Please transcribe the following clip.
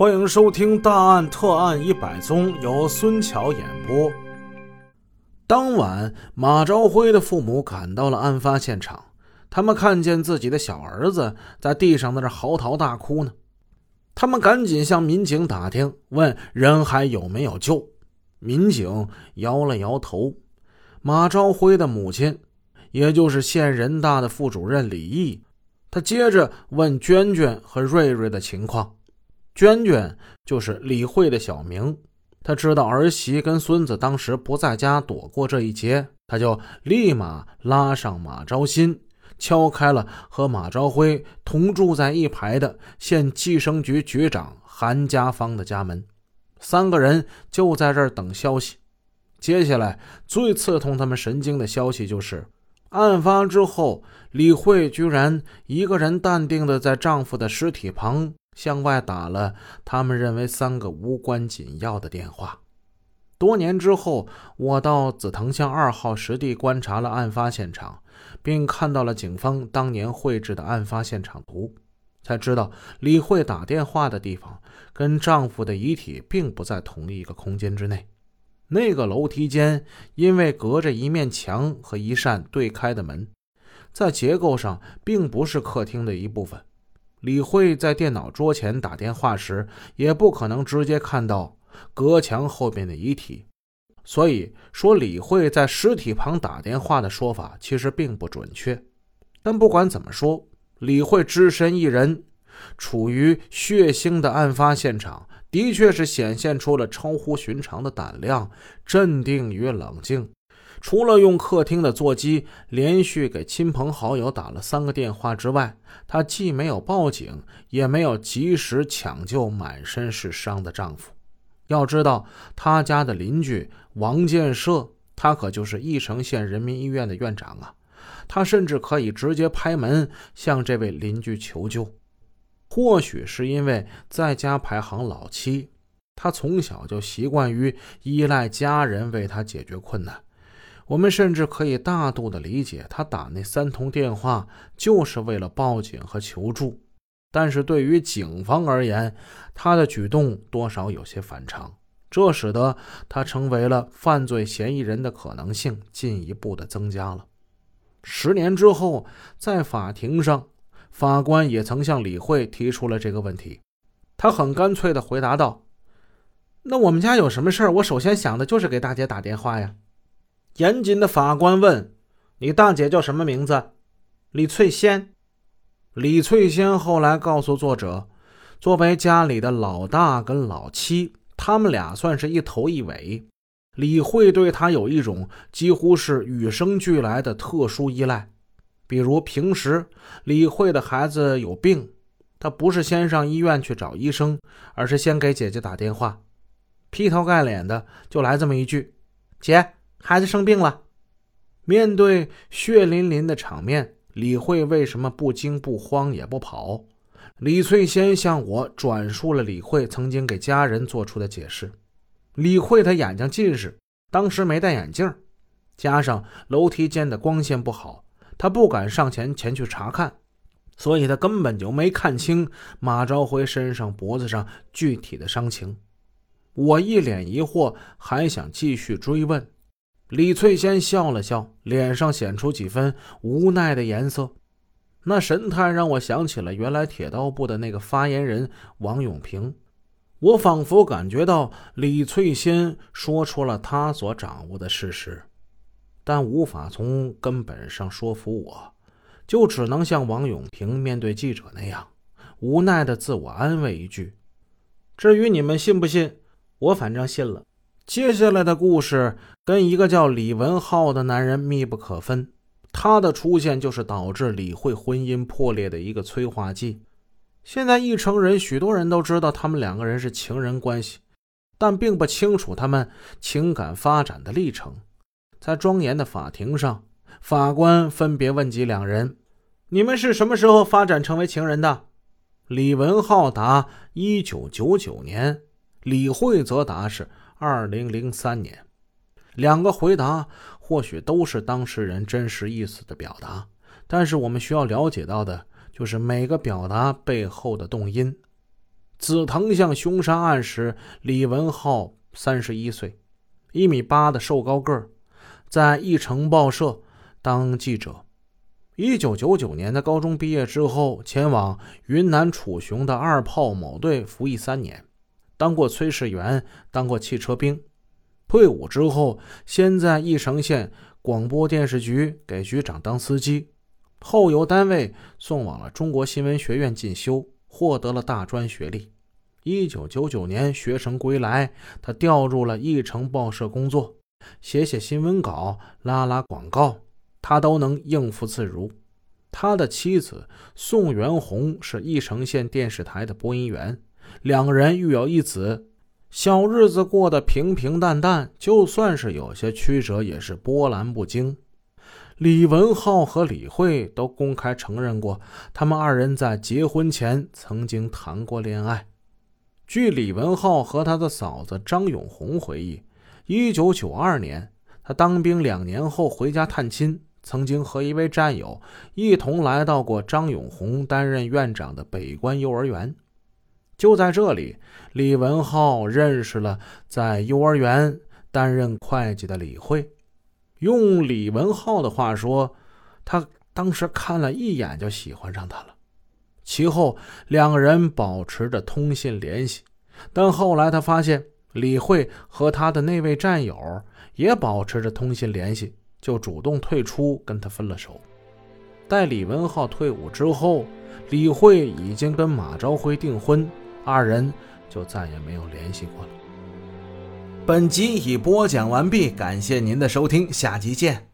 欢迎收听《大案特案一百宗》，由孙桥演播。当晚，马朝辉的父母赶到了案发现场，他们看见自己的小儿子在地上在那嚎啕大哭呢。他们赶紧向民警打听，问人还有没有救。民警摇了摇头。马朝辉的母亲，也就是县人大的副主任李毅，他接着问娟娟和瑞瑞的情况。娟娟就是李慧的小名，她知道儿媳跟孙子当时不在家躲过这一劫，她就立马拉上马昭新，敲开了和马朝辉同住在一排的县计生局局长韩家芳的家门。三个人就在这儿等消息。接下来最刺痛他们神经的消息就是，案发之后，李慧居然一个人淡定的在丈夫的尸体旁。向外打了他们认为三个无关紧要的电话。多年之后，我到紫藤巷二号实地观察了案发现场，并看到了警方当年绘制的案发现场图，才知道李慧打电话的地方跟丈夫的遗体并不在同一个空间之内。那个楼梯间因为隔着一面墙和一扇对开的门，在结构上并不是客厅的一部分。李慧在电脑桌前打电话时，也不可能直接看到隔墙后边的遗体，所以说李慧在尸体旁打电话的说法其实并不准确。但不管怎么说，李慧只身一人，处于血腥的案发现场，的确是显现出了超乎寻常的胆量、镇定与冷静。除了用客厅的座机连续给亲朋好友打了三个电话之外，她既没有报警，也没有及时抢救满身是伤的丈夫。要知道，她家的邻居王建设，他可就是义城县人民医院的院长啊！他甚至可以直接拍门向这位邻居求救。或许是因为在家排行老七，他从小就习惯于依赖家人为他解决困难。我们甚至可以大度的理解，他打那三通电话就是为了报警和求助。但是对于警方而言，他的举动多少有些反常，这使得他成为了犯罪嫌疑人的可能性进一步的增加了。十年之后，在法庭上，法官也曾向李慧提出了这个问题，他很干脆的回答道：“那我们家有什么事儿，我首先想的就是给大姐打电话呀。”严谨的法官问：“你大姐叫什么名字？”李翠仙。李翠仙后来告诉作者，作为家里的老大跟老七，他们俩算是一头一尾。李慧对她有一种几乎是与生俱来的特殊依赖。比如平时李慧的孩子有病，她不是先上医院去找医生，而是先给姐姐打电话，劈头盖脸的就来这么一句：“姐。”孩子生病了，面对血淋淋的场面，李慧为什么不惊不慌也不跑？李翠仙向我转述了李慧曾经给家人做出的解释。李慧她眼睛近视，当时没戴眼镜，加上楼梯间的光线不好，她不敢上前前去查看，所以她根本就没看清马朝辉身上脖子上具体的伤情。我一脸疑惑，还想继续追问。李翠仙笑了笑，脸上显出几分无奈的颜色，那神态让我想起了原来铁道部的那个发言人王永平。我仿佛感觉到李翠仙说出了他所掌握的事实，但无法从根本上说服我，就只能像王永平面对记者那样，无奈的自我安慰一句：“至于你们信不信，我反正信了。”接下来的故事跟一个叫李文浩的男人密不可分，他的出现就是导致李慧婚姻破裂的一个催化剂。现在一城人许多人都知道他们两个人是情人关系，但并不清楚他们情感发展的历程。在庄严的法庭上，法官分别问及两人：“你们是什么时候发展成为情人的？”李文浩答：“一九九九年。”李慧则答：“是。”二零零三年，两个回答或许都是当事人真实意思的表达，但是我们需要了解到的就是每个表达背后的动因。紫藤巷凶杀案时，李文浩三十一岁，一米八的瘦高个，在一城报社当记者。一九九九年的高中毕业之后，前往云南楚雄的二炮某队服役三年，当过炊事员，当过汽车兵。退伍之后，先在义城县广播电视局给局长当司机，后由单位送往了中国新闻学院进修，获得了大专学历。一九九九年学成归来，他调入了义城报社工作，写写新闻稿，拉拉广告。他都能应付自如。他的妻子宋元红是义城县电视台的播音员，两个人育有一子，小日子过得平平淡淡。就算是有些曲折，也是波澜不惊。李文浩和李慧都公开承认过，他们二人在结婚前曾经谈过恋爱。据李文浩和他的嫂子张永红回忆，一九九二年，他当兵两年后回家探亲。曾经和一位战友一同来到过张永红担任院长的北关幼儿园，就在这里，李文浩认识了在幼儿园担任会计的李慧。用李文浩的话说，他当时看了一眼就喜欢上她了。其后两人保持着通信联系，但后来他发现李慧和他的那位战友也保持着通信联系。就主动退出，跟他分了手。待李文浩退伍之后，李慧已经跟马朝辉订婚，二人就再也没有联系过了。本集已播讲完毕，感谢您的收听，下集见。